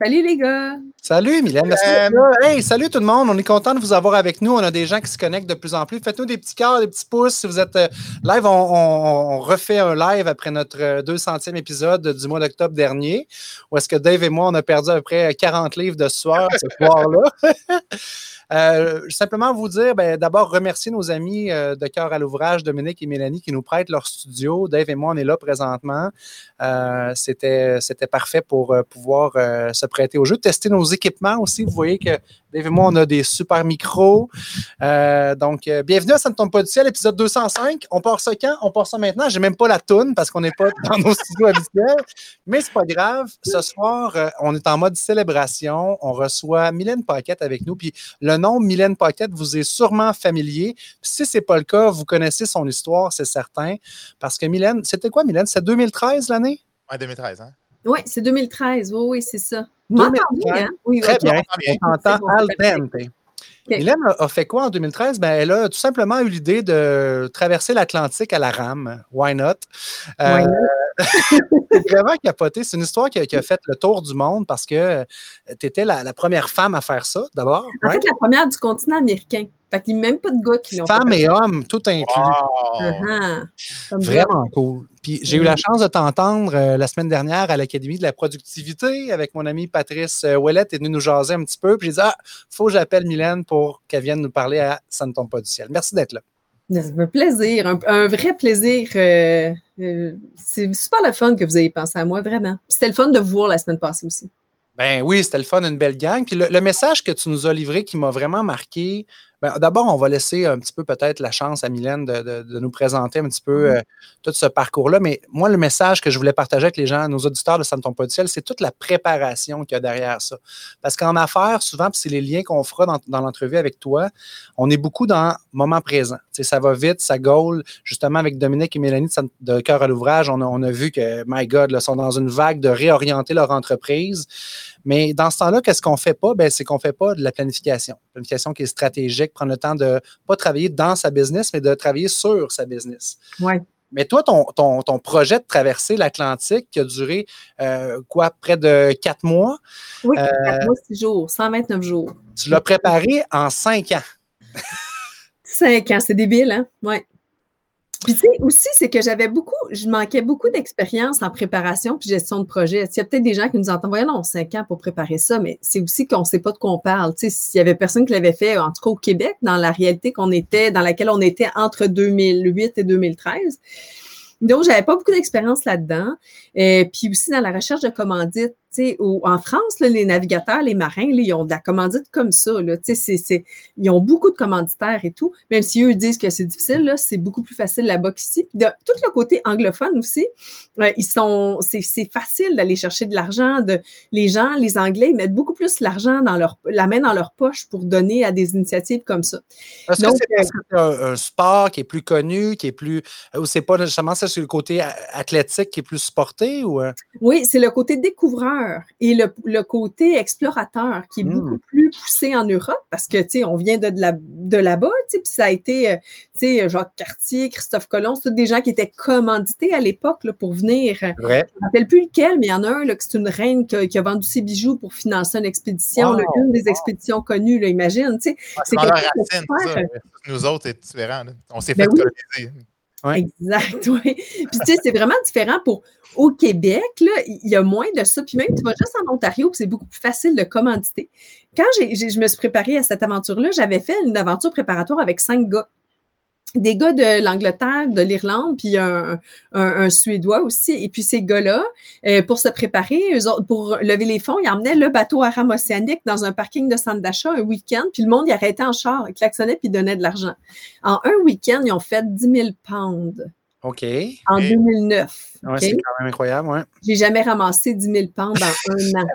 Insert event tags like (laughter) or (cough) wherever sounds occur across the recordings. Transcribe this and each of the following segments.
Salut les gars! Salut Mylène! Hey, salut tout le monde! On est content de vous avoir avec nous. On a des gens qui se connectent de plus en plus. Faites-nous des petits cœurs, des petits pouces. Si vous êtes euh, live, on, refait un live après notre 200e euh, épisode du mois d'octobre dernier, où est-ce que Dave et moi, on a perdu à peu près 40 livres de soir ce soir-là. (laughs) Euh, simplement vous dire, ben, d'abord remercier nos amis euh, de cœur à l'ouvrage, Dominique et Mélanie, qui nous prêtent leur studio. Dave et moi, on est là présentement. Euh, c'était, c'était parfait pour pouvoir se prêter au jeu. Tester nos équipements aussi. Vous voyez que Dave et moi, on a des super micros. Euh, donc, euh, bienvenue à Ça ne tombe pas du ciel, épisode 205. On part ça quand? On part ça maintenant? J'ai même pas la toune parce qu'on n'est pas (laughs) dans nos studios habituels. Mais c'est pas grave. Ce soir, euh, on est en mode célébration. On reçoit Mylène Paquette avec nous. Puis le nom Mylène Paquette vous est sûrement familier. Puis si c'est pas le cas, vous connaissez son histoire, c'est certain. Parce que Mylène, c'était quoi Mylène? C'est 2013 l'année? Oui, 2013, hein? Oui, c'est 2013. Oui, oui, c'est ça. Hein? Oui, Très bien. On entend al dente. Mylène a, fait quoi en 2013? Ben, elle a tout simplement eu l'idée de traverser l'Atlantique à la rame. Why not? Euh, (laughs) c'est vraiment capoté. C'est une histoire qui a, fait le tour du monde parce que tu étais la, première femme à faire ça, d'abord. En fait, la première du continent américain. Fait qu'il n'y a même pas de gars qui l'ont fait. Femmes et hommes, tout inclus. Uh-huh. Vraiment cool. Puis j'ai eu la chance de t'entendre euh, la semaine dernière à l'Académie de la productivité avec mon ami Patrice euh, Ouellette. est venu nous jaser un petit peu. Puis j'ai dit, ah, faut que j'appelle Mylène pour qu'elle vienne nous parler à Ça ne tombe pas du ciel. Merci d'être là. Ça fait plaisir, un, vrai plaisir. Euh, c'est super le fun que vous ayez pensé à moi, vraiment. C'était le fun de vous voir la semaine passée aussi. Ben oui, c'était le fun, une belle gang. Puis le message que tu nous as livré qui m'a vraiment marqué, d'abord, on va laisser un petit peu peut-être la chance à Mylène de, nous présenter un petit peu mmh euh, tout ce parcours-là. Mais moi, le message que je voulais partager avec les gens, nos auditeurs de Ça ne tombe pas du ciel, c'est toute la préparation qu'il y a derrière ça. Parce qu'en affaires, souvent, c'est les liens qu'on fera dans, l'entrevue avec toi, on est beaucoup dans moment présent. ça va vite, ça gaule. Justement, avec Dominique et Mélanie de, Cœur à l'ouvrage, on a, on a, vu que, my God, ils sont dans une vague de réorienter leur entreprise. Mais dans ce temps-là, qu'est-ce qu'on ne fait pas? Ben, c'est qu'on ne fait pas de la planification. Planification qui est stratégique, prendre le temps de ne pas travailler dans sa business, mais de travailler sur sa business. Ouais. Mais toi, ton, ton, projet de traverser l'Atlantique qui a duré euh, quoi, près de quatre mois? Oui, quatre euh, mois, six jours, 129 jours. Tu l'as préparé en cinq ans. cinq ans, c'est débile, hein? Oui. Puis tu sais, aussi, c'est que j'avais beaucoup, je manquais beaucoup d'expérience en préparation puis gestion de projet. Il y a peut-être des gens qui nous entendent, voyons, cinq ans pour préparer ça, mais c'est aussi qu'on ne sait pas de quoi on parle. Tu sais, s'il y avait personne qui l'avait fait, en tout cas au Québec, dans la réalité qu'on était, dans laquelle on était entre 2008 et 2013. Donc, j'avais pas beaucoup d'expérience là-dedans. Et puis aussi dans la recherche de commandites, en France, les navigateurs, les marins, ils ont de la commandite comme ça. Là, ils ont beaucoup de commanditaires et tout. Même si eux disent que c'est difficile, c'est beaucoup plus facile là-bas qu'ici. de tout le côté anglophone aussi, euh, ils sont, c'est, facile d'aller chercher de l'argent. De, les gens, les Anglais, ils mettent beaucoup plus l'argent dans leur, la main dans leur poche pour donner à des initiatives comme ça. Est-ce que c'est parce que c'est un, sport qui est plus connu, qui est plus. Ou c'est pas justement ça, c'est le côté athlétique qui est plus supporté? Ou... Euh? Oui, c'est le côté découvreur et le, côté explorateur qui est hmm. beaucoup plus poussé en Europe parce que, tu sais, on vient de, de, là-bas, tu sais, puis ça a été, euh, tu sais, Jacques Cartier, Christophe Colomb, c'est tous des gens qui étaient commandités à l'époque pour venir. Euh, je ne me rappelle plus lequel, mais il y en a un, là, c'est une reine qui a, vendu ses bijoux pour financer une expédition, une des expéditions connues, là, imagine, tu sais. c'est Nous autres, c'est différent. On s'est ben fait coloniser. Exact, (laughs) oui. Puis tu sais, c'est vraiment différent pour au Québec, il y a moins de ça. Puis même, tu vas juste en Ontario, c'est beaucoup plus facile de commanditer. Quand je me suis préparée à cette aventure-là, j'avais fait une aventure préparatoire avec cinq gars des gars de l'Angleterre, de l'Irlande, puis un, un, Suédois aussi. Et puis ces gars-là, euh, pour se préparer, pour lever les fonds, ils emmenaient le bateau à rame océanique dans un parking de centre d'achat un week-end, puis le monde y arrêtait en char, klaxonnait puis donnait de l'argent. En un week-end, ils ont fait 10 000 pounds. OK. En 2009. Ouais, C'est quand même incroyable, ouais. J'ai jamais ramassé 10 000 pounds en un an.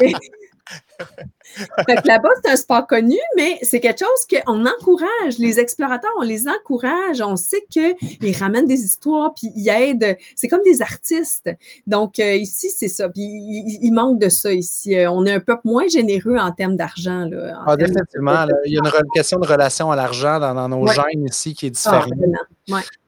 (laughs) (laughs) là-bas, c'est un sport connu, mais c'est quelque chose qu'on encourage. Les explorateurs, on les encourage. On sait qu'ils ramènent des histoires, puis ils aident. C'est comme des artistes. Donc, euh, ici, c'est ça. Puis, il, manque de ça ici. Euh, on est un peu moins généreux en termes d'argent. Ah, définitivement. il y a une question de relation à l'argent dans, nos gènes ici qui est différente.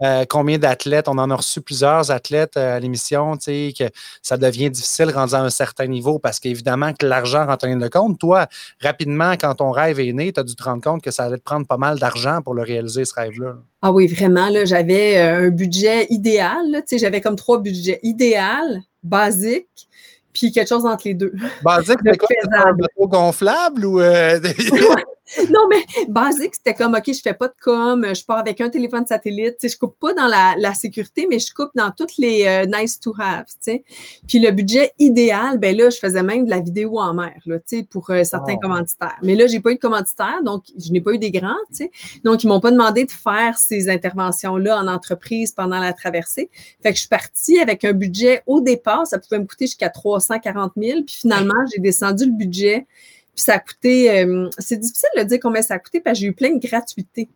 Euh, combien d'athlètes? On en a reçu plusieurs athlètes à l'émission, tu sais, que ça devient difficile rendu à un certain niveau parce qu'évidemment que l'argent rentre en ligne de compte. Toi, rapidement, quand ton rêve est né, tu as dû te rendre compte que ça allait te prendre pas mal d'argent pour le réaliser, ce rêve-là. Ah oui, vraiment, là, j'avais euh, un budget idéal. J'avais comme trois budgets. Idéal, basique, puis quelque chose entre les deux. Basique, (laughs) c'est quoi? Un bateau gonflable ou... Euh, (laughs) (laughs) non, mais basique, c'était comme, OK, je fais pas de com, je pars avec un téléphone satellite. Tu sais, je coupe pas dans la, sécurité, mais je coupe dans toutes les euh, nice to have. Tu sais. Puis le budget idéal, ben là, je faisais même de la vidéo en mer, là, tu sais, pour euh, certains commanditaires. Mais là, j'ai pas eu de commanditaires, donc je n'ai pas eu des grands. Tu sais. Donc, ils m'ont pas demandé de faire ces interventions-là en entreprise pendant la traversée. Fait que je suis partie avec un budget au départ, ça pouvait me coûter jusqu'à 340 000. Puis finalement, j'ai descendu le budget puis ça a coûté, euh, c'est difficile de dire combien ça a coûté parce que j'ai eu plein de gratuités.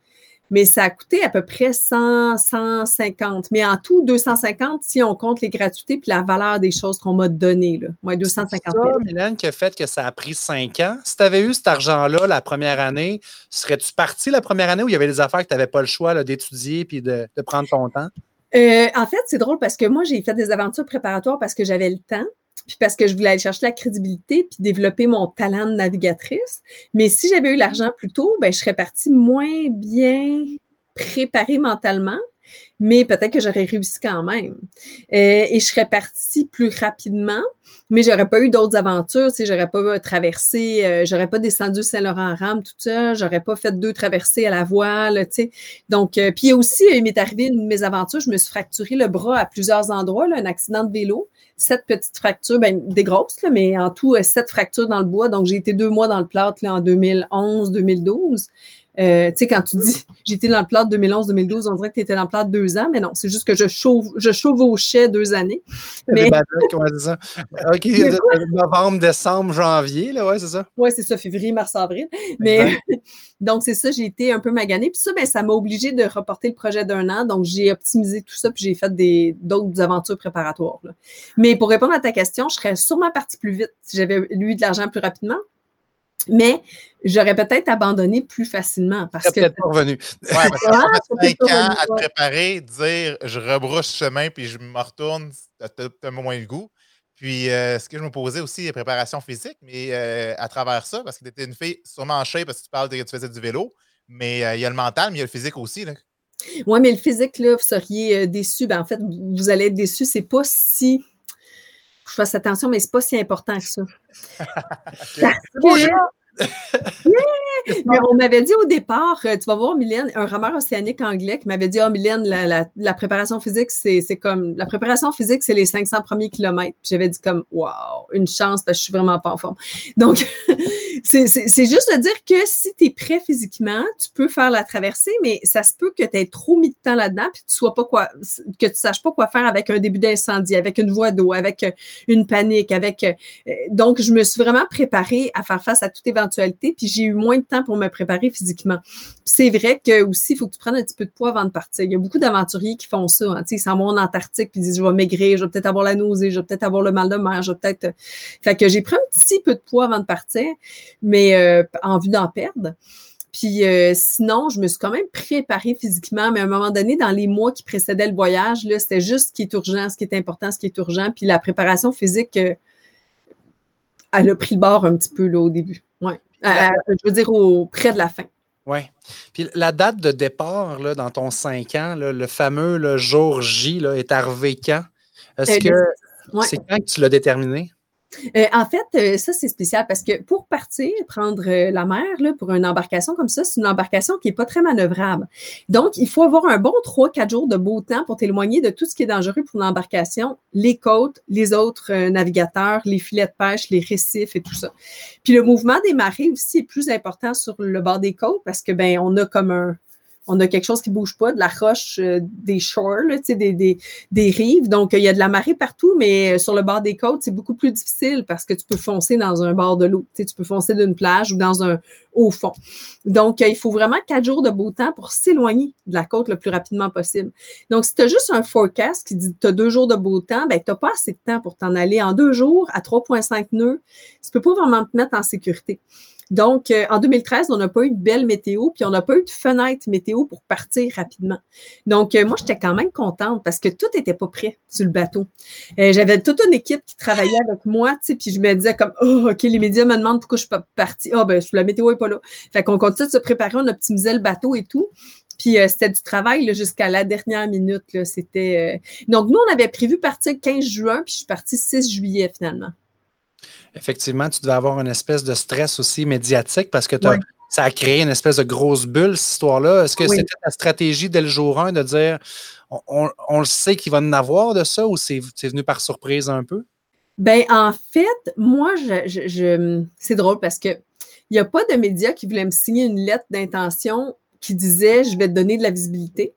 Mais ça a coûté à peu près 100, 150. Mais en tout, 250 si on compte les gratuités puis la valeur des choses qu'on m'a données. Là. Moi, 250 000. C'est Mylène, qui a fait que ça a pris cinq ans. Si tu avais eu cet argent-là la première année, serais-tu parti la première année où il y avait des affaires que tu n'avais pas le choix d'étudier puis de, prendre ton temps? Euh, en fait, c'est drôle parce que moi, j'ai fait des aventures préparatoires parce que j'avais le temps puis parce que je voulais aller chercher la crédibilité puis développer mon talent de navigatrice. Mais si j'avais eu l'argent plus tôt, ben, je serais partie moins bien préparée mentalement, mais peut-être que j'aurais réussi quand même. Euh, et je serais partie plus rapidement, mais j'aurais pas eu d'autres aventures, tu j'aurais pas traversé, euh, j'aurais pas descendu Saint-Laurent en rame tout ça, j'aurais pas fait deux traversées à la voile, tu sais. Donc, euh, puis aussi, il m'est arrivé une aventures, je me suis fracturé le bras à plusieurs endroits, un accident de vélo sept petites fractures, ben, des grosses, mais en tout, euh, sept fractures dans le bois. Donc, j'ai été deux mois dans le plâtre là, en 2011-2012. Euh, tu sais, quand tu dis (laughs) j'étais dans le plâtre 2011-2012, on dirait que tu étais dans le plâtre deux ans, mais non, c'est juste que je, chauve, je chevauchais deux années. Mais... OK, (laughs) novembre, décembre, janvier, là, ouais, c'est ça? Oui, c'est ça, février, mars, avril. Mais (laughs) donc, c'est ça, j'ai été un peu maganée. Puis ça, ben, ça m'a obligé de reporter le projet d'un an. Donc, j'ai optimisé tout ça, puis j'ai fait d'autres aventures préparatoires. Mais pour répondre à ta question, je serais sûrement partie plus vite si j'avais eu de l'argent plus rapidement mais j'aurais peut-être abandonné plus facilement parce que. peut-être pas revenu. (laughs) Ouais, parce que ça fait cinq ans à te préparer, dire je rebrousse chemin puis je me retourne, t'as moins le goût. Puis, euh, ce que je me posais aussi, la préparation physique, mais euh, à travers ça, parce que tu étais une fille sûrement en shape parce que tu parles de que tu faisais du vélo, mais euh, il y a le mental, mais il y a le physique aussi. Oui, mais le physique, là, vous seriez déçu. Ben, en fait, vous allez être déçu. C'est pas si je fasse attention, mais c'est pas si important que ça. (laughs) (laughs) Mais on m'avait dit au départ, euh, tu vas voir, Mylène, un rameur océanique anglais qui m'avait dit, oh, Mylène, la, préparation physique, c'est comme, la préparation physique, c'est les 500 premiers kilomètres. J'avais dit comme, wow, une chance parce que je suis vraiment pas en forme. Donc, (laughs) c'est juste de dire que si tu es prêt physiquement, tu peux faire la traversée, mais ça se peut que tu aies trop mis de temps là-dedans puis tu sois pas quoi, que tu saches pas quoi faire avec un début d'incendie, avec une voie d'eau, avec euh, une panique, avec, euh, donc, je me suis vraiment préparée à faire face à toute éventualité puis j'ai eu moins de temps pour me préparer physiquement. C'est vrai que aussi, il faut que tu prennes un petit peu de poids avant de partir. Il y a beaucoup d'aventuriers qui font ça. Hein. Ils s'en vont en Antarctique puis ils disent je vais maigrir, je vais peut-être avoir la nausée, je vais peut-être avoir le mal de mer, je vais peut-être. Euh, fait que j'ai pris un petit peu de poids avant de partir, mais euh, en vue d'en perdre. Puis euh, sinon, je me suis quand même préparée physiquement, mais à un moment donné, dans les mois qui précédaient le voyage, là, c'était juste ce qui est urgent, ce qui est important, ce qui est urgent. Puis la préparation physique, elle a pris le bord un petit peu là, au début. Ouais. Euh, je veux dire, au, près de la fin. Oui. Puis la date de départ là, dans ton 5 ans, le fameux jour J, là, est arrivé quand? Est-ce euh, que c'est quand que tu l'as déterminé? Euh, en fait, euh, ça, c'est spécial parce que pour partir, prendre euh, la mer pour une embarcation comme ça, c'est une embarcation qui n'est pas très manœuvrable. Donc, il faut avoir un bon 3-4 jours de beau temps pour t'éloigner de tout ce qui est dangereux pour l'embarcation, les côtes, les autres navigateurs, les filets de pêche, les récifs et tout ça. Puis le mouvement des marées aussi est plus important sur le bord des côtes parce que ben on a comme un on a quelque chose qui bouge pas, de la roche euh, des shores, des, des, des, rives. Donc, il y a de la marée partout, mais sur le bord des côtes, c'est beaucoup plus difficile parce que tu peux foncer dans un bord de l'eau. Tu peux foncer d'une plage ou dans un haut fond. Donc, il faut vraiment quatre jours de beau temps pour s'éloigner de la côte le plus rapidement possible. Donc, si tu as juste un forecast qui dit que tu as deux jours de beau temps, ben, tu n'as pas assez de temps pour t'en aller en deux jours à 3,5 nœuds. Tu peux pas vraiment te mettre en sécurité. Donc, euh, en 2013, on n'a pas eu de belle météo, puis on n'a pas eu de fenêtre météo pour partir rapidement. Donc, euh, moi, j'étais quand même contente parce que tout n'était pas prêt sur le bateau. Euh, j'avais toute une équipe qui travaillait avec moi, tu sais, puis je me disais comme, oh, OK, les médias me demandent pourquoi je suis pas partie. Ah, oh, ben, la météo n'est pas là. Fait qu'on continue de se préparer, on optimisait le bateau et tout. Puis c'était du travail jusqu'à la dernière minute. C'était. Donc, nous, on avait prévu partir 15 juin, puis je suis partie 6 juillet finalement effectivement, tu devais avoir une espèce de stress aussi médiatique parce que ça a créé une espèce de grosse bulle, cette histoire-là. Est-ce que c'était ta stratégie dès le jour 1 de dire on, le sait qu'il va en avoir de ça ou c'est venu par surprise un peu? Ben en fait, moi, je, c'est drôle parce que il n'y a pas de médias qui voulaient me signer une lettre d'intention qui disait je vais te donner de la visibilité.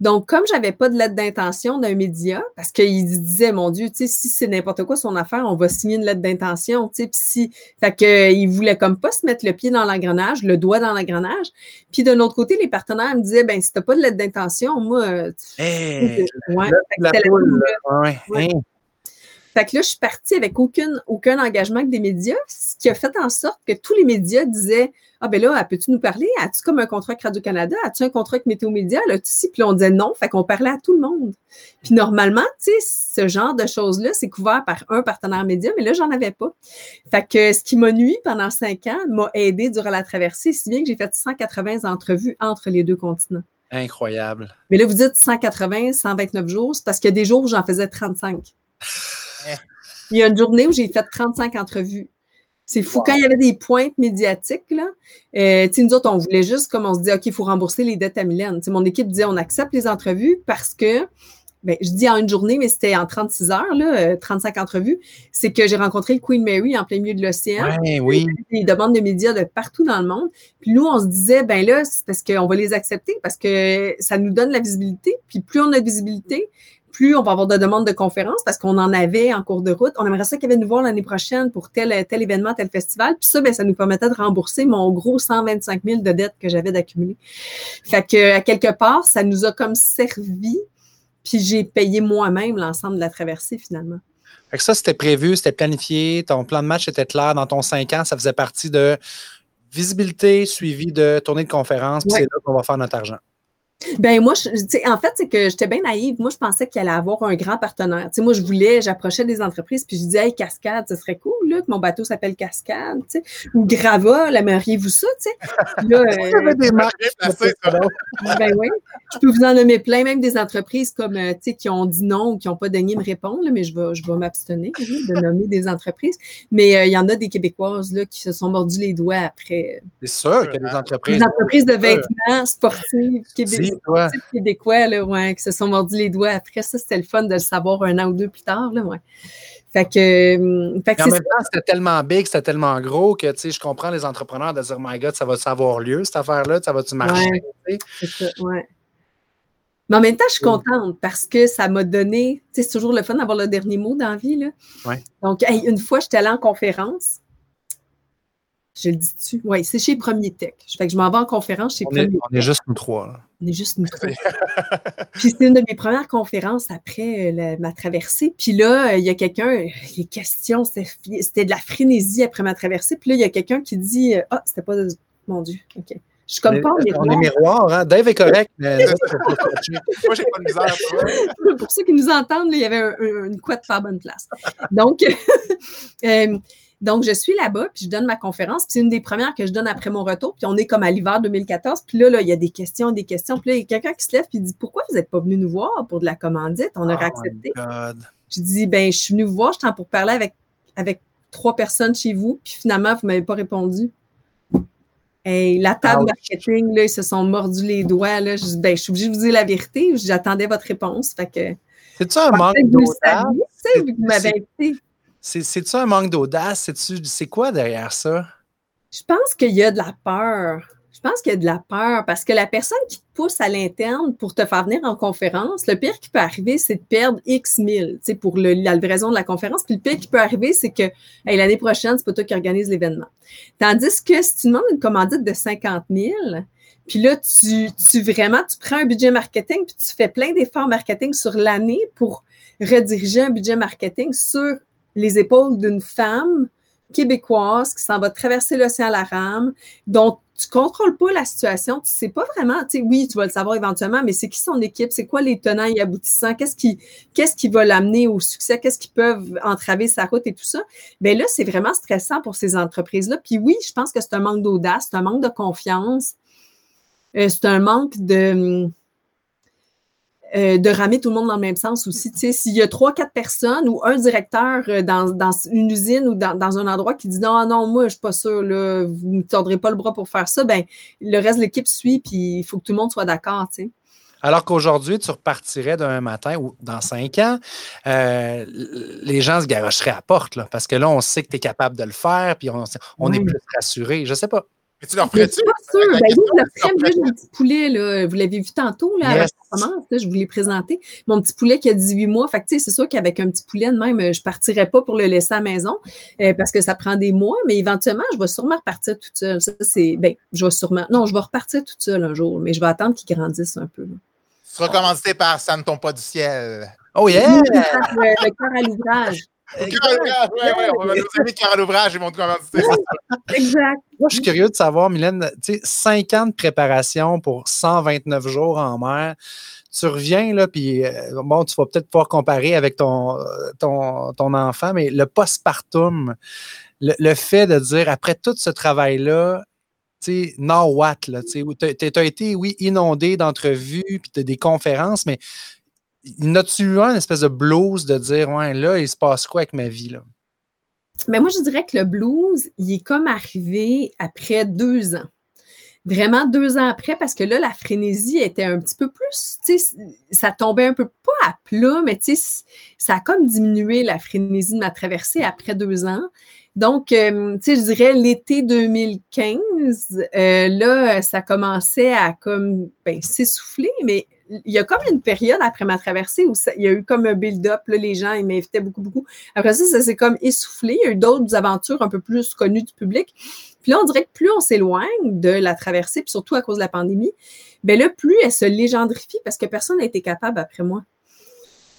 Donc, comme j'avais pas de lettre d'intention d'un média, parce qu'il disait, mon Dieu, tu sais, si c'est n'importe quoi son affaire, on va signer une lettre d'intention, tu sais, puis si, fait que, il voulait comme pas se mettre le pied dans l'engrenage, le doigt dans l'engrenage. Puis de l'autre côté, les partenaires me disaient, ben si t'as pas de lettre d'intention, moi, hey, ouais, fait que là, je suis partie avec aucun, aucun engagement avec des médias, ce qui a fait en sorte que tous les médias disaient Ah, ben là, peux-tu nous parler? As-tu comme un contrat avec Radio-Canada? As-tu un contrat avec Météo Média? Là, tu sais, puis on disait non. Fait qu'on parlait à tout le monde. Puis normalement, tu sais, ce genre de choses-là, c'est couvert par un partenaire média, mais là, j'en avais pas. Fait que ce qui m'a nuit pendant cinq ans m'a aidé durant la traversée, si bien que j'ai fait 180 entrevues entre les deux continents. Incroyable. Mais là, vous dites 180, 129 jours, c'est parce qu'il y a des jours où j'en faisais 35. Il y a une journée où j'ai fait 35 entrevues. C'est fou. Quand il y avait des pointes médiatiques, là, euh, nous autres, on voulait juste, comme on se dit, OK, il faut rembourser les dettes à Mylène. mon équipe disait, on accepte les entrevues parce que, ben, je dis en une journée, mais c'était en 36 heures, là, 35 euh, entrevues. C'est que j'ai rencontré le Queen Mary en plein milieu de l'océan. Ouais, oui. Des demandes de médias de partout dans le monde. Puis nous, on se disait, ben là, c'est parce qu'on va les accepter parce que ça nous donne la visibilité. Puis plus on a de visibilité, plus on va avoir de demandes de conférences parce qu'on en avait en cours de route. On aimerait ça qu'ils viennent nous voir l'année prochaine pour tel, tel événement, tel festival. Puis ça, ben, ça nous permettait de rembourser mon gros 125 000 de dettes que j'avais d'accumuler. Fait que, à quelque part, ça nous a comme servi. Puis j'ai payé moi-même l'ensemble de la traversée finalement. Fait que ça, c'était prévu, c'était planifié. Ton plan de match était clair dans ton 5 ans. Ça faisait partie de visibilité suivi de tournée de conférence. Puis c'est là qu'on va faire notre argent. Ben moi, je, en fait, c'est que j'étais bien naïve. Moi, je pensais qu'il allait avoir un grand partenaire. sais, moi, je voulais, j'approchais des entreprises, puis je disais, hey, Cascade, ce serait cool, là, que mon bateau s'appelle Cascade, tu sais, ou Grava, aimeriez-vous ça, tu sais? (laughs) Euh, des marques. ben oui. Je peux vous en nommer plein, même des entreprises comme, euh, tu sais, qui ont dit non ou qui n'ont pas daigné me répondre, mais je vais, je vais m'abstenir de nommer des entreprises. Mais euh, il y en a des Québécoises, là, qui se sont mordus les doigts après. C'est sûr qu'il y a des entreprises. Des entreprises de vêtements sportifs québécois québécois là, ouais, qui se sont mordus les doigts après. Ça, c'était le fun de le savoir un an ou deux plus tard. Là, ouais. Fait que, hum, fait que en même temps, c'était tellement big, c'était tellement gros que je comprends les entrepreneurs de dire My God, ça va savoir lieu, cette affaire-là, ça va-tu marcher? Ouais, ça, ouais. Mais en même temps, je suis contente parce que ça m'a donné, c'est toujours le fun d'avoir le dernier mot dans la vie. Là. Ouais. Donc, une fois, j'étais allée en conférence je le dis-tu? Oui, c'est chez Premier Tech. Fait que je m'en vais en conférence chez on Premier Tech. On est juste nous trois. On est juste nous trois. (laughs) Puis c'est une de mes premières conférences après euh, ma traversée. Puis là, il y a quelqu'un, les questions, c'était de la frénésie après ma traversée. Puis là, il y a quelqu'un qui dit Ah, c'était pas. Mon Dieu, OK. Je suis comme pas en miroir. On est miroir, hein? Dave est correct, mais moi, j'ai pas de misère. Pour ceux qui nous entendent, il y avait une couette pas bonne place. Donc, (laughs) euh, donc, je suis là-bas, puis je donne ma conférence. Puis c'est une des premières que je donne après mon retour. Puis on est comme à l'hiver 2014. Puis là, là, il y a des questions, des questions. Puis là, il y a quelqu'un qui se lève puis dit Pourquoi vous n'êtes pas venu nous voir pour de la commandite? On aurait oh accepté. Je dis Ben, je suis venu vous voir, je suis pour parler avec, avec trois personnes chez vous. Puis finalement, vous ne m'avez pas répondu. Hey, la table marketing, là, ils se sont mordus les doigts. Là. Je dis, ben, je suis obligée de vous dire la vérité. J'attendais votre réponse. Fait que. C'est-tu un manque d'audace? Vous m'avez c'est-tu un manque d'audace? C'est quoi derrière ça? Je pense qu'il y a de la peur Je pense qu'il y a de la peur parce que la personne qui te pousse à l'interne pour te faire venir en conférence, le pire qui peut arriver, c'est de perdre X mille, pour la livraison de la conférence. Puis le pire qui peut arriver, c'est que l'année prochaine, c'est pas toi qui organise l'événement. Tandis que si tu demandes une commandite de 50 000, puis là, tu, tu vraiment, tu prends un budget marketing, puis tu fais plein d'efforts marketing sur l'année pour rediriger un budget marketing sur les épaules d'une femme québécoise qui s'en va traverser l'océan à la rame, dont tu contrôles pas la situation, tu sais pas vraiment, tu sais, oui, tu vas le savoir éventuellement, mais c'est qui son équipe, c'est quoi les tenants et aboutissants, qu'est-ce qui, qu'est-ce va l'amener au succès, qu'est-ce qui peuvent entraver sa route et tout ça? Ben là, c'est vraiment stressant pour ces entreprises-là. Puis oui, je pense que c'est un manque d'audace, c'est un manque de confiance, euh, c'est un manque de, euh, de ramer tout le monde dans le même sens aussi. Tu sais, s'il y a trois, quatre personnes ou un directeur euh, dans, dans une usine ou dans, dans, un endroit qui dit non, non, moi, je suis pas sûr, là, vous ne tordrez pas le bras pour faire ça, ben le reste de l'équipe suit, puis il faut que tout le monde soit d'accord, tu sais. Alors qu'aujourd'hui, tu repartirais d'un matin ou dans cinq ans, euh, les gens se garocheraient à la porte, là, parce que là, on sait que tu es capable de le faire, puis on, on est plus rassuré. Je sais pas. Mais tu leur ferais-tu? pas sûr. Ben, oui, le mon petit poulet, là, vous l'avez vu tantôt, là, yes. commence, là, je vous l'ai présenté. Mon petit poulet qui a 18 mois. Fait que, tu sais, c'est sûr qu'avec un petit poulet de même, je partirais pas pour le laisser à la maison euh, parce que ça prend des mois, mais éventuellement, je vais sûrement repartir toute seule. Ça, c'est, ben, je vais sûrement, non, je vais repartir toute seule un jour, mais je vais attendre qu'il grandisse un peu. Là. Tu seras commencé par Ça ne tombe pas du ciel. Oh yeah! le, le cœur à l'ouvrage. Exact. Moi, je suis curieux de savoir, Mylène, tu sais, 5 ans de préparation pour 129 jours en mer. Tu reviens, là, puis euh, bon, tu vas peut-être pouvoir comparer avec ton, ton, ton enfant, mais le postpartum, le, le fait de dire, après tout ce travail-là, tu sais, now what, là, tu as été, oui, inondé d'entrevues, puis de des conférences, mais N'as-tu un espèce de blues de dire, ouais, là, il se passe quoi avec ma vie, là? Mais moi, je dirais que le blues, il est comme arrivé après deux ans. Vraiment deux ans après, parce que là, la frénésie était un petit peu plus, tu sais, ça tombait un peu pas à plat, mais tu sais, ça a comme diminué la frénésie de ma traversée après deux ans. Donc, euh, tu sais, je dirais l'été 2015, euh, là, ça commençait à comme, ben, s'essouffler, mais il y a comme une période après ma traversée où il y a eu comme un build-up. Les gens, ils m'invitaient beaucoup, beaucoup. Après ça, ça s'est comme essoufflé. Il y a eu d'autres aventures un peu plus connues du public. Puis là, on dirait que plus on s'éloigne de la traversée, puis surtout à cause de la pandémie, bien là, plus elle se légendrifie parce que personne n'a été capable après moi.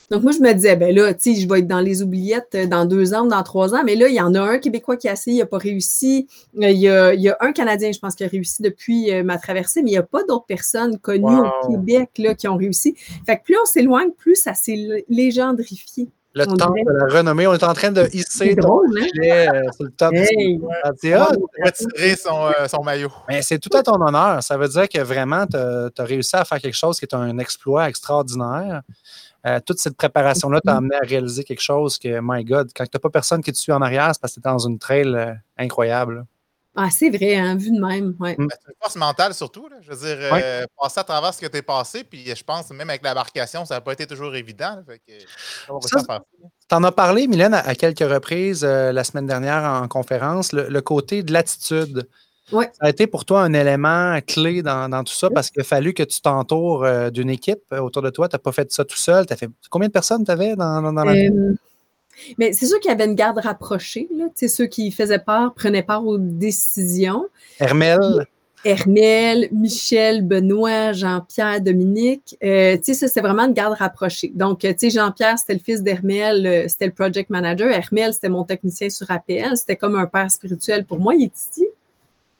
Donc, moi, je me disais, ben là, tu sais, je vais être dans les oubliettes euh, dans deux ans, dans trois ans. Mais là, il y en a un Québécois qui a essayé, il n'a pas réussi. Euh, il y, a, il y, a, un Canadien, je pense, qui a réussi depuis euh, ma traversée, mais il n'y a pas d'autres personnes connues wow. au Québec là, qui ont réussi. Fait que plus on s'éloigne, plus ça s'est légendrifié. Le on temps dirait. de la renommée, on est en train de hisser ton gilet hein? sur le top hey. du retirer son, euh, son, maillot. Mais c'est tout à ton honneur. Ça veut dire que vraiment, tu as, as réussi à faire quelque chose qui est un exploit extraordinaire. Euh, toute cette préparation-là t'a amené à réaliser quelque chose que, my God, quand tu n'as pas personne qui te suit en arrière, c'est parce que tu es dans une trail euh, incroyable. Ah, c'est vrai, hein, vu de même. Ouais. Ben, c'est une force mentale surtout. Là. Je veux dire, ouais. euh, passer à travers ce que tu es passé, puis je pense même avec l'embarcation, ça n'a pas été toujours évident. Tu en as parlé, Mylène, à, à quelques reprises euh, la semaine dernière en conférence, le, le côté de l'attitude. Ouais. Ça a été pour toi un élément clé dans, dans tout ça parce qu'il a fallu que tu t'entoures euh, d'une équipe euh, autour de toi. Tu n'as pas fait ça tout seul. As fait... Combien de personnes tu avais dans, dans, dans la euh, mais c'est sûr qu'il y avait une garde rapprochée. Là. Ceux qui faisaient part prenaient part aux décisions. Hermel? Hermel, Michel, Benoît, Jean-Pierre, Dominique. Euh, tu sais, ça, c'est vraiment une garde rapprochée. Donc, tu sais, Jean-Pierre, c'était le fils d'Hermel, c'était le project manager. Hermel, c'était mon technicien sur APL. C'était comme un père spirituel pour moi. Il est ici.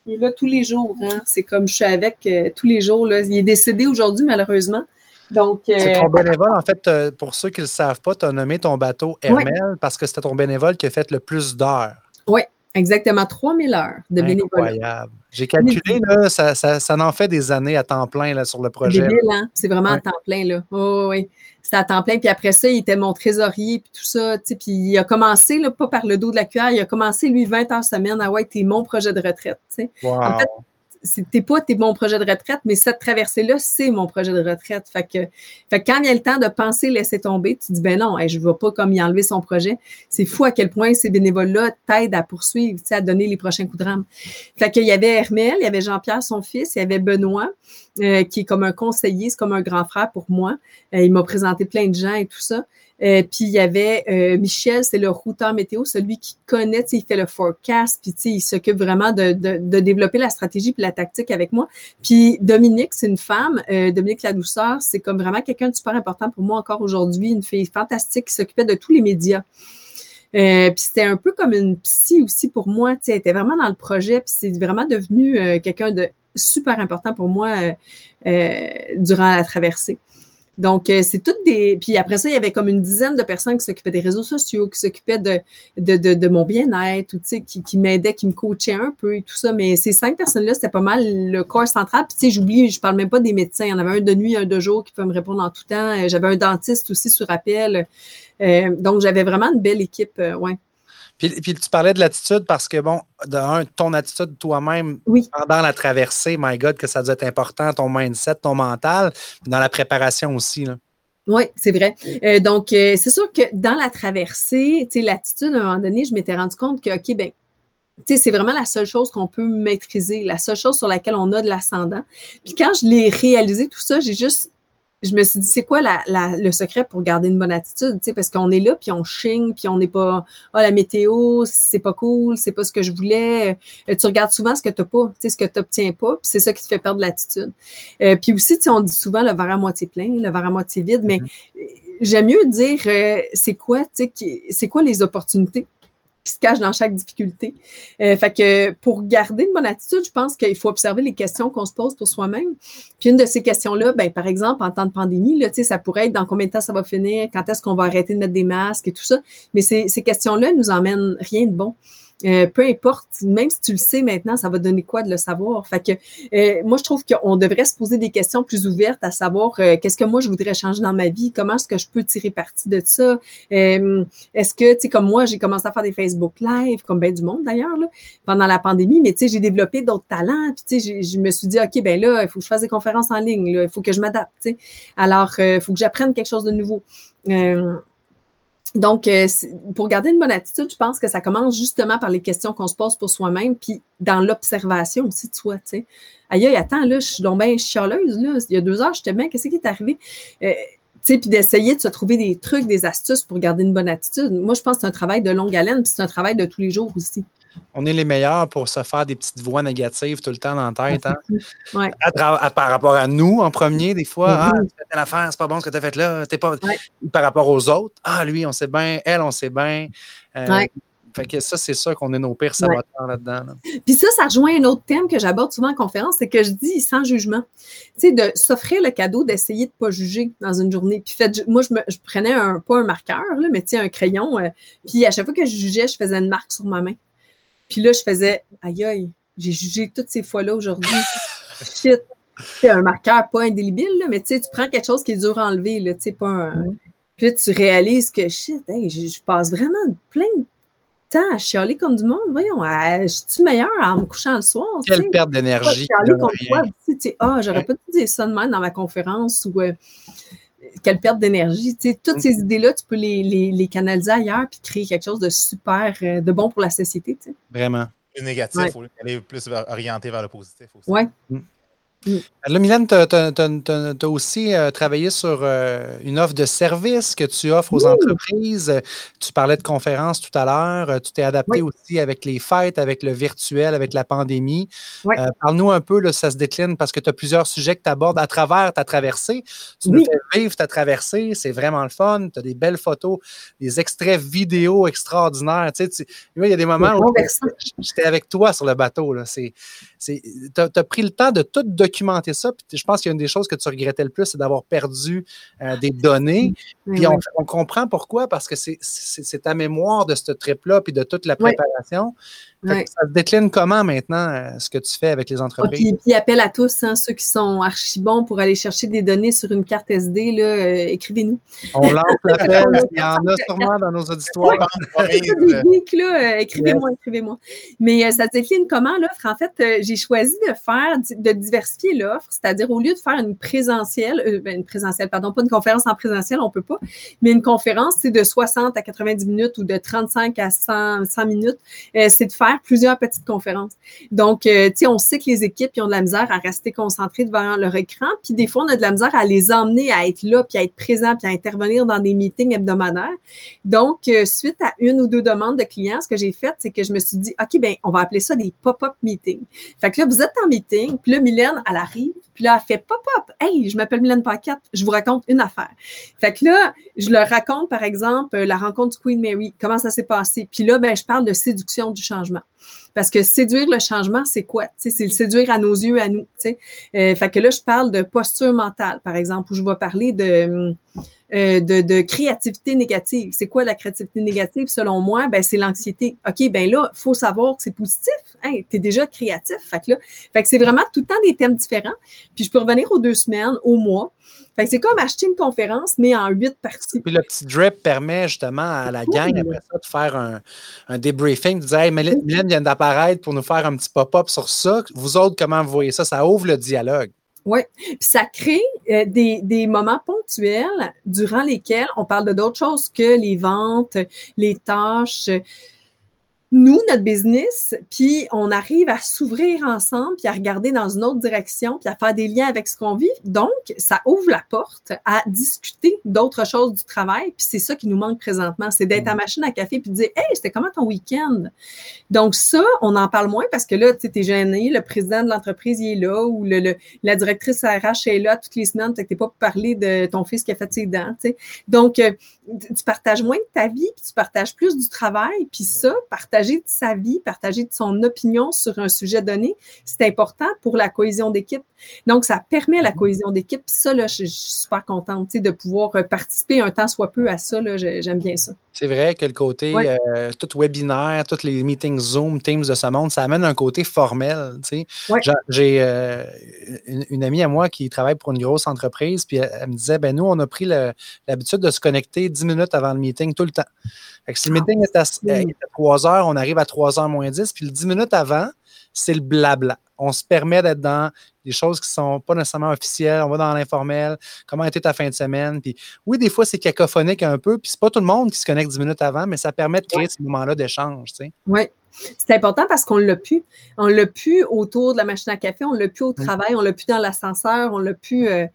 Il est là tous les jours. Hein? C'est comme je suis avec euh, tous les jours. Là. Il est décédé aujourd'hui, malheureusement. Donc, c'est ton bénévole, en fait, euh, pour ceux qui ne le savent pas, tu as nommé ton bateau Hermel oui. parce que c'était ton bénévole qui a fait le plus d'heures. Oui, exactement. 3000 heures de bénévolat. Incroyable. J'ai calculé, là, ça, ça, ça, en fait des années à temps plein là, sur le projet. C'est vraiment ouais. à temps plein. Là. Oh, oui, c'était à temps plein. Puis après ça, il était mon trésorier, puis tout ça. Puis il a commencé, là, pas par le dos de la cuillère, il a commencé, lui, 20 heures semaine. Ah ouais, t'es mon projet de retraite. Wow. En fait, t'es pas tes mon projet de retraite, mais cette traversée-là, c'est mon projet de retraite. Fait que, quand il y a le temps de penser, laisser tomber, tu dis, ben non, je ne vais pas comme y enlever son projet. C'est fou à quel point ces bénévoles-là t'aident à poursuivre, à donner les prochains coups de rame. Fait qu'il y avait Hermel, il y avait Jean-Pierre, son fils, il y avait Benoît, euh, qui est comme un conseiller, c'est comme un grand frère pour moi. Euh, il m'a présenté plein de gens et tout ça. Euh, puis il y avait euh, Michel, c'est le routeur météo, celui qui connaît, il fait le forecast, puis il s'occupe vraiment de, de, développer la stratégie puis la tactique avec moi. Puis Dominique, c'est une femme, euh, Dominique La Douceur, c'est comme vraiment quelqu'un de super important pour moi encore aujourd'hui, une fille fantastique qui s'occupait de tous les médias. puis c'était un peu comme une psy aussi pour moi, tu sais, elle était vraiment dans le projet, puis c'est vraiment devenu quelqu'un de super important pour moi durant la traversée. Donc, euh, c'est toutes des. Puis après ça, il y avait comme une dizaine de personnes qui s'occupaient des réseaux sociaux, qui s'occupaient de, de, de, mon bien-être, ou, qui, qui m'aidaient, qui me coachaient un peu et tout ça. Mais ces cinq personnes-là, c'était pas mal le corps central. Puis, tu sais, j'oublie, je parle même pas des médecins. Il y en avait un de nuit, un de jour qui peut me répondre en tout temps. Euh, j'avais un dentiste aussi sur appel. Euh, donc, j'avais vraiment une belle équipe, ouais. Puis, puis, tu parlais de l'attitude parce que, bon, de ton attitude toi-même pendant la traversée, my God, que ça doit être important, ton mindset, ton mental, dans la préparation aussi. Là. Oui, c'est vrai. Euh, donc, euh, c'est sûr que dans la traversée, tu sais, l'attitude, à un moment donné, je m'étais rendu compte que, OK, ben, tu sais, c'est vraiment la seule chose qu'on peut maîtriser, la seule chose sur laquelle on a de l'ascendant. Puis quand je l'ai réalisé, tout ça, j'ai juste je me suis dit, c'est quoi la, le secret pour garder une bonne attitude? sais, parce qu'on est là, puis on chigne, puis on n'est pas Ah, la météo, c'est pas cool, c'est pas ce que je voulais. Euh, tu regardes souvent ce que tu n'as pas, ce que tu n'obtiens pas, puis c'est ça qui te fait perdre l'attitude. Euh, puis aussi, on dit souvent le verre à moitié plein, le verre à moitié vide, mais mm-hmm. j'aime mieux dire euh, c'est quoi, c'est quoi les opportunités? Qui se cache dans chaque difficulté. Euh, fait que pour garder une bonne attitude, je pense qu'il faut observer les questions qu'on se pose pour soi-même. Puis une de ces questions-là, ben, par exemple, en temps de pandémie, là, ça pourrait être dans combien de temps ça va finir, quand est-ce qu'on va arrêter de mettre des masques et tout ça. Mais ces, ces questions-là nous emmènent rien de bon. Euh, peu importe, même si tu le sais maintenant, ça va donner quoi de le savoir? Fait que euh, moi, je trouve qu'on devrait se poser des questions plus ouvertes à savoir euh, qu'est-ce que moi je voudrais changer dans ma vie, comment est-ce que je peux tirer parti de ça? est-ce que, tu sais, comme moi, j'ai commencé à faire des Facebook Live, comme bien du monde d'ailleurs, pendant la pandémie, mais tu sais, j'ai développé d'autres talents. Puis tu sais, je me suis dit, OK, ben là, il faut que je fasse des conférences en ligne, il faut que je m'adapte. Tu sais. Alors, il faut que j'apprenne quelque chose de nouveau. Donc, euh, pour garder une bonne attitude, je pense que ça commence justement par les questions qu'on se pose pour soi-même, puis dans l'observation aussi de soi, tu sais. Aïe, attends, là, je suis donc bien chialeuse, là. Il y a deux heures, j'étais bien, qu'est-ce qui est arrivé? Euh, tu sais, puis d'essayer de se trouver des trucs, des astuces pour garder une bonne attitude. Moi, je pense que c'est un travail de longue haleine, puis c'est un travail de tous les jours aussi on est les meilleurs pour se faire des petites voix négatives tout le temps dans la tête. Hein? par rapport à nous, en premier, des fois, ah, tu fais telle affaire, c'est pas bon ce que tu as fait là. pas... Par rapport aux autres, ah, lui, on sait bien, elle, on sait bien. Euh, fait que ça, c'est ça qu'on est nos pires saboteurs là-dedans. Puis ça, ça rejoint un autre thème que j'aborde souvent en conférence, c'est que je dis sans jugement. Tu sais, de s'offrir le cadeau d'essayer de ne pas juger dans une journée. Puis fait, moi, je, me, je prenais un, pas un marqueur, là, mais tu sais, un crayon. Euh, puis à chaque fois que je jugeais, je faisais une marque sur ma main. Puis là, je faisais, aïe aïe, j'ai jugé toutes ces fois-là aujourd'hui. Shit. C'est un marqueur pas indélébile, là, mais tu sais, tu prends quelque chose qui est dur à enlever, là, tu sais, pas un. Puis là, tu réalises que shit, je, passe vraiment plein de temps à chialer comme du monde. Voyons, je suis meilleure en me couchant le soir. Quelle perte d'énergie. Chialer comme toi. Tu sais, ah, j'aurais pas dû dire ça de même dans ma conférence ou euh, quelle perte d'énergie. Tu sais, toutes ces mm. idées-là, tu peux les, les, canaliser ailleurs puis créer quelque chose de super, euh, de bon pour la société. Tu sais. Vraiment. Le négatif, il faut aller plus orienté vers le positif aussi. Oui. Mm. Mm. Là, Mylène, tu as, aussi euh, travaillé sur euh, une offre de service que tu offres aux entreprises. Tu parlais de conférences tout à l'heure. Euh, tu t'es adapté aussi avec les fêtes, avec le virtuel, avec la pandémie. Parle-nous un peu, là, ça se décline parce que tu as plusieurs sujets que tu abordes à travers ta traversée. Tu nous fais vivre ta traversée. C'est vraiment le fun. Tu as des belles photos, des extraits vidéo extraordinaires. Tu sais, il y a des moments où j'étais avec toi sur le bateau. Tu as, pris le temps de tout documenter documenter ça. Puis je pense qu'il y a une des choses que tu regrettais le plus, c'est d'avoir perdu euh, des données. puis on, comprend pourquoi, parce que c'est ta mémoire de ce trip-là, puis de toute la préparation. Ça se décline comment maintenant, euh, ce que tu fais avec les ah, entreprises? puis, puis, appel à tous, hein, ceux qui sont archi bons pour aller chercher des données sur une carte SD, là, euh, écrivez-nous. On lance (laughs) l'appel, il y en a sûrement dans nos auditoires. des là, écrivez-moi, écrivez-moi. Mais ça se décline comment l'offre? En fait, j'ai choisi de faire, de diversifier l'offre, c'est-à-dire au lieu de faire une présentielle, ben, une présentielle, pardon, pas une conférence en présentiel, on peut pas, mais une conférence, c'est de 60 à 90 minutes ou de 35 à 100, 100 minutes, c'est de faire plusieurs petites conférences. Donc, euh, tu sais, on sait que les équipes ils ont de la misère à rester concentrées devant leur écran, puis des fois, on a de la misère à les emmener à être là, puis à être présent, puis à intervenir dans des meetings hebdomadaires. Donc, euh, suite à une ou deux demandes de clients, ce que j'ai fait, c'est que je me suis dit, OK, ben, on va appeler ça des pop-up meetings. Fait que là, vous êtes en meeting, puis là, Mylène, elle arrive, puis là, elle fait pop-up. Hey, je m'appelle Mylène Paquette, je vous raconte une affaire. Fait que là, je leur raconte, par exemple, la rencontre du Queen Mary, comment ça s'est passé. Puis là, ben, je parle de séduction du changement. Parce que séduire le changement, c'est quoi? C'est le séduire à nos yeux, à nous. Euh, fait que là, je parle de posture mentale, par exemple, où je vais parler de, euh, de, de, créativité négative. C'est quoi la créativité négative? Selon moi, ben, c'est l'anxiété. OK, ben là, il faut savoir que c'est positif. Hey, tu es déjà créatif. Fait que là, fait que c'est vraiment tout le temps des thèmes différents. Puis je peux revenir aux deux semaines, au mois c'est comme acheter une conférence, mais en huit parties. Puis le petit drip permet justement à la gang, après ça, de faire un, un débriefing, de dire Hey, Mylène vient d'apparaître pour nous faire un petit pop-up sur ça. Vous autres, comment vous voyez ça? Ça ouvre le dialogue. Oui, puis ça crée euh, des, des, moments ponctuels durant lesquels on parle de d'autres choses que les ventes, les tâches nous, notre business, puis on arrive à s'ouvrir ensemble, puis à regarder dans une autre direction, puis à faire des liens avec ce qu'on vit. Donc, ça ouvre la porte à discuter d'autres choses du travail, puis c'est ça qui nous manque présentement, c'est d'être à mm. machine à café puis de dire Hey, c'était comment ton week-end? Donc, ça, on en parle moins parce que là, tu es gêné, le président de l'entreprise, il est là, ou le, la directrice RH est là toutes les semaines, tu n'es pas pour parler de ton fils qui a fait ses dents. sais. Donc, euh, tu partages moins de ta vie, puis tu partages plus du travail, puis ça, partage partager de sa vie, partager de son opinion sur un sujet donné, c'est important pour la cohésion d'équipe. Donc, ça permet la cohésion d'équipe. Ça, là, je, suis super contente de pouvoir euh, participer un temps soit peu à ça. J'aime bien ça. C'est vrai que le côté euh, tout webinaire, tous les meetings Zoom, Teams de ce monde, ça amène un côté formel. J'ai euh, une, amie à moi qui travaille pour une grosse entreprise, puis elle, me disait ben nous, on a pris l'habitude de se connecter 10 minutes avant le meeting tout le temps. si le ah, meeting est à, 3 heures, on arrive à 3 heures moins 10, puis le 10 minutes avant, c'est le blabla. On se permet d'être dans des choses qui ne sont pas nécessairement officielles. On va dans l'informel. Comment était ta fin de semaine? Puis oui, des fois, c'est cacophonique un peu. Puis c'est pas tout le monde qui se connecte 10 minutes avant, mais ça permet de créer ces moments-là d'échange. Oui. C'est important parce qu'on l'a pu. On l'a pu autour de la machine à café, on l'a pu au travail, on l'a pu dans l'ascenseur, on l'a pu euh,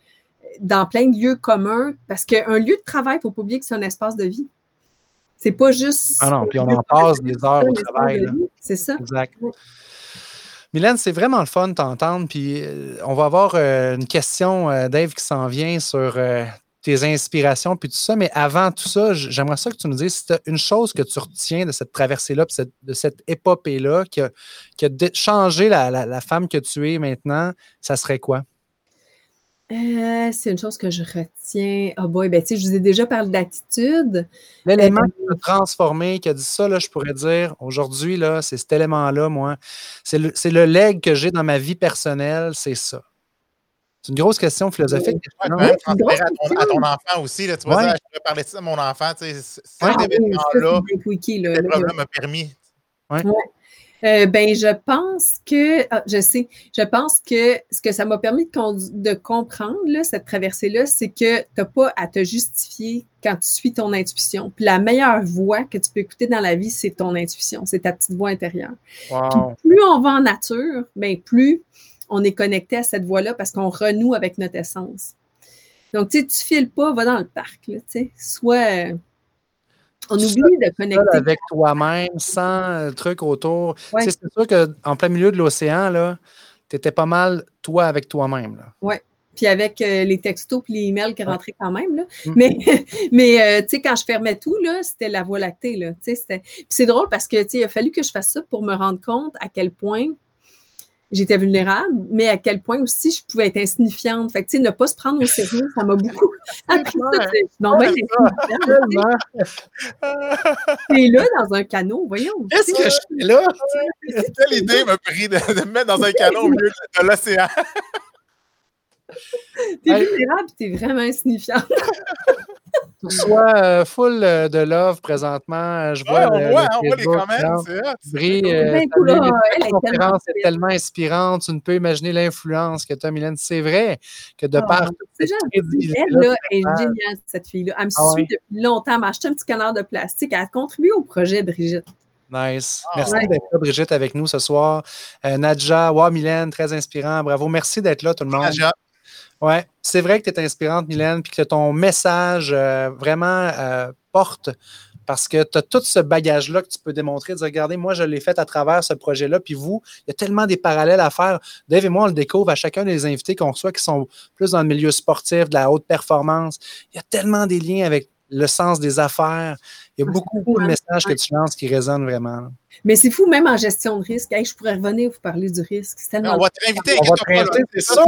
dans plein de lieux communs. Parce qu'un lieu de travail, il ne faut pas oublier que c'est un espace de vie. C'est pas juste. Ah non, puis on en passe des heures au travail. C'est ça. Exact. Mylène, c'est vraiment le fun de t'entendre. Puis euh, on va avoir euh, une question, euh, Dave, qui s'en vient sur tes inspirations puis tout ça. Mais avant tout ça, j'aimerais ça que tu nous dises si tu as une chose que tu retiens de cette traversée-là, de cette épopée-là qui a, changé la, femme que tu es maintenant, ça serait quoi? Euh, c'est une chose que je retiens. Ah oh boy, ben tu sais, je vous ai déjà parlé d'attitude. L'élément euh, qui m'a transformé, qui a dit ça, là, je pourrais dire, aujourd'hui, là, c'est cet élément-là, moi. C'est le, le leg que j'ai dans ma vie personnelle, c'est ça. C'est une grosse question philosophique. Ouais, quand même transférer à, ton, enfant aussi. Là, tu vois, dire, je vais parler de ça à mon enfant. Tu sais, cet ah, événement-là, oui, m'a permis. Ouais. Euh, ben, je pense que, ah, je sais, je pense que ce que ça m'a permis de, comprendre, là, cette traversée-là, c'est que tu n'as pas à te justifier quand tu suis ton intuition. Puis la meilleure voix que tu peux écouter dans la vie, c'est ton intuition, c'est ta petite voix intérieure. plus on va en nature, ben, plus on est connecté à cette voix-là parce qu'on renoue avec notre essence. Donc, tu sais, tu files pas, va dans le parc, tu sais, soit on oublie de connecter. Avec toi-même, sans euh, truc autour. C'est sûr qu'en plein milieu de l'océan, tu étais pas mal toi avec toi-même. Oui. Puis avec euh, les textos et les emails qui rentraient quand même. Là. Mm. Mais, (laughs) mais euh, tu sais, quand je fermais tout, c'était la voie lactée. Là. Puis c'est drôle parce que il a fallu que je fasse ça pour me rendre compte à quel point j'étais vulnérable, mais à quel point aussi je pouvais être insignifiante. Fait que, tu sais, ne pas se prendre au sérieux, ça m'a beaucoup appris ça. Non, ben, T'es là dans un canot, voyons. Qu'est-ce que je fais là? Quelle idée m'a pris de, me mettre dans un canot au milieu de l'océan? T'es vulnérable t'es vraiment insignifiant. (laughs) tu sois euh, full euh, de love présentement. Je vois, ouais, on voit les commentaires. C'est euh, la conférence est tellement inspirante. Tu ne peux imaginer l'influence que tu as, Mylène. C'est vrai que de oh, part cette Elle est géniale, cette fille-là. Elle me ah suit depuis longtemps. Elle m'a acheté un petit canard de plastique. Elle a contribué au projet, Brigitte. Nice. Ah, Merci d'être là, Brigitte, avec nous ce soir. Nadja, wow, Mylène, très inspirant. Bravo. Merci d'être là, tout le monde. Nadja. Oui, c'est vrai que tu es inspirante, Mylène, puis que ton message euh, vraiment euh, porte parce que tu as tout ce bagage-là que tu peux démontrer, de dire, regardez, moi, je l'ai fait à travers ce projet-là, puis vous, il y a tellement des parallèles à faire. Dave et moi, on le découvre à chacun des invités qu'on reçoit qui sont plus dans le milieu sportif, de la haute performance. Il y a tellement des liens avec le sens des affaires. Il y a ah, beaucoup, de hein? messages que tu lances qui résonnent vraiment. Mais c'est fou, même en gestion de risque. je pourrais revenir vous parler du risque. on va te réinviter. On va te réinviter, c'est sûr.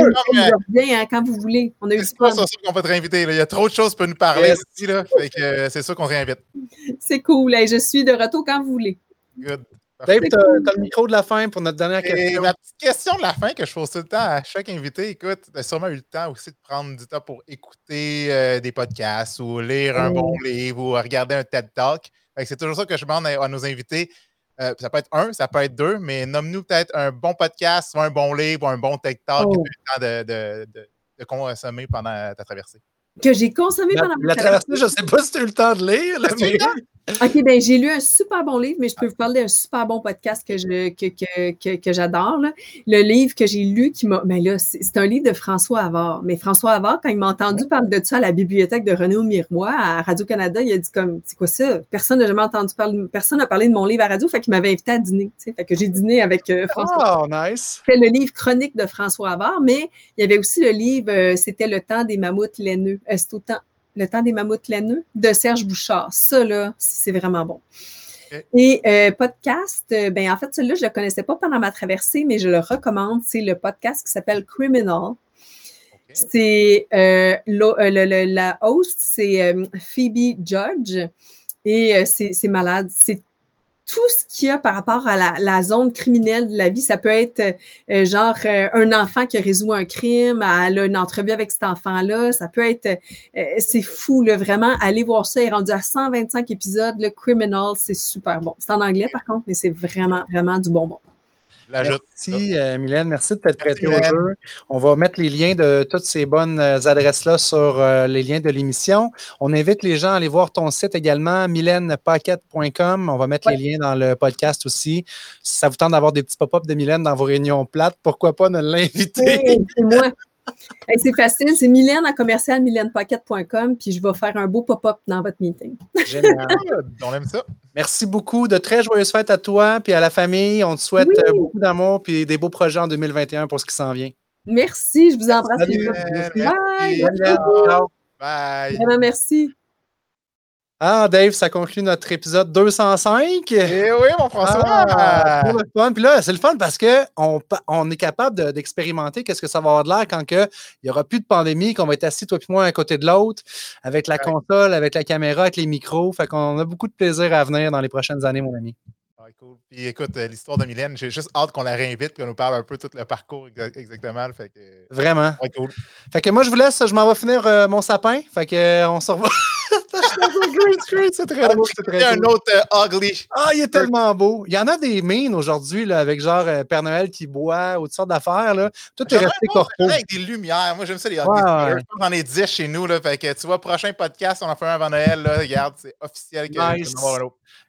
Bien, hein, quand vous voulez. On a eu C'est pas sûr qu'on va te réinviter. Il y a trop de choses pour nous parler ici. Euh, c'est sûr qu'on réinvite. C'est cool. je suis de retour quand vous voulez. Good. Dave, tu as, le micro de la fin pour notre dernière question. Ma petite question de la fin que je pose tout le temps à chaque invité, écoute, tu as sûrement eu le temps aussi de prendre du temps pour écouter euh, des podcasts ou lire un bon livre ou regarder un TED Talk. C'est toujours ça que je demande à, nos invités. Euh, ça peut être un, ça peut être deux, mais nomme-nous peut-être un bon podcast, soit un bon livre ou un bon TED Talk que tu as eu le temps de, de consommer pendant ta traversée. Que j'ai consommé pendant ma traversée. La traversée, je ne sais pas si tu as eu le temps de lire. OK, ben j'ai lu un super bon livre, mais je peux vous parler d'un super bon podcast que je que, que, que, j'adore. Le livre que j'ai lu qui m'a. Ben là, c'est un livre de François Havard. Mais François Havard, quand il m'a entendu parler de ça à la bibliothèque de René Miroir à Radio-Canada, il a dit comme c'est quoi ça? Personne n'a jamais entendu parler, personne n'a parlé de mon livre à radio, fait qu'il m'avait invité à dîner. Fait que j'ai dîné avec euh, François. Oh, nice! Fait le livre chronique de François Havard, mais il y avait aussi le livre euh, C'était le temps des mammouths laineux. Euh, c'est autant le temps des mammouths laineux de Serge Bouchard. Ça, là, c'est vraiment bon. Et euh, podcast, euh, ben en fait, celui-là, je ne le connaissais pas pendant ma traversée, mais je le recommande. C'est le podcast qui s'appelle Criminal. C'est euh, la host, c'est Phoebe Judge. Et c'est malade. C'est tout ce qu'il y a par rapport à la, zone criminelle de la vie. Ça peut être euh, genre euh, un enfant qui résout un crime, elle a une entrevue avec cet enfant-là. Ça peut être, euh, c'est fou, là, vraiment. Allez voir ça. Il est rendu à 125 épisodes. Le Criminal, c'est super bon. C'est en anglais par contre, mais c'est vraiment, vraiment du bonbon. Merci, euh, Mylène. Merci de t'être prêtée au jeu. On va mettre les liens de toutes ces bonnes euh, adresses-là sur euh, les liens de l'émission. On invite les gens à aller voir ton site également, mylènepaquette.com. On va mettre les liens dans le podcast aussi. Si ça vous tente d'avoir des petits pop-up de Mylène dans vos réunions plates, pourquoi pas ne (laughs) l'inviter? c'est moi c'est facile, c'est Mylène à commercial puis je vais faire un beau pop-up dans votre meeting. Génial, (laughs) on aime ça. Merci beaucoup, de très joyeuses fêtes à toi puis à la famille. On te souhaite euh, beaucoup d'amour puis des beaux projets en 2021 pour ce qui s'en vient. Merci, je vous embrasse. Salut, Bye. Bye. Bye. Merci. Ah, Dave, ça conclut notre épisode 205. Eh oui, mon François! Ah, Puis là, c'est le fun parce qu'on on est capable d'expérimenter qu'est-ce que ça va avoir de l'air quand il n'y aura plus de pandémie, qu'on va être assis, toi et moi, à côté de l'autre, avec la console, avec la caméra, avec les micros. Fait qu'on a beaucoup de plaisir à venir dans les prochaines années, mon ami. cool. Puis écoute, euh, l'histoire de Mylène, j'ai juste hâte qu'on la réinvite et qu'on nous parle un peu tout le parcours exactement. Fait que, Vraiment. cool. Fait que moi, je vous laisse, je m'en vais finir euh, mon sapin. Fait que euh, on se revoit. (laughs) c'est très beau. C'est un autre euh, ugly. Ah, il est tellement beau. Il y en a des mines aujourd'hui avec genre euh, Père Noël qui boit ou toutes sortes d'affaires. Tout est resté corpo. Avec des lumières. Moi, j'aime ça, les ugly. J'en ai 10 chez nous. Là, fait que, tu vois, prochain podcast, on en fait un avant Noël. Là, regarde, c'est officiel. Que nice.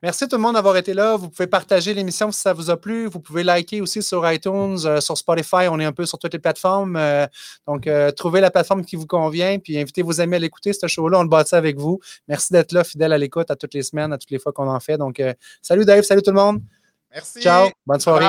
Merci tout le monde d'avoir été là. Vous pouvez partager l'émission si ça vous a plu. Vous pouvez liker aussi sur iTunes, euh, sur Spotify. On est un peu sur toutes les plateformes. donc, trouvez la plateforme qui vous convient. Puis invitez vos amis à l'écouter, ce show-là. On le bâtit avec vous. Merci d'être là, fidèle à l'écoute à toutes les semaines, à toutes les fois qu'on en fait. Donc, euh, salut Dave, salut tout le monde. Merci. Ciao, bonne soirée.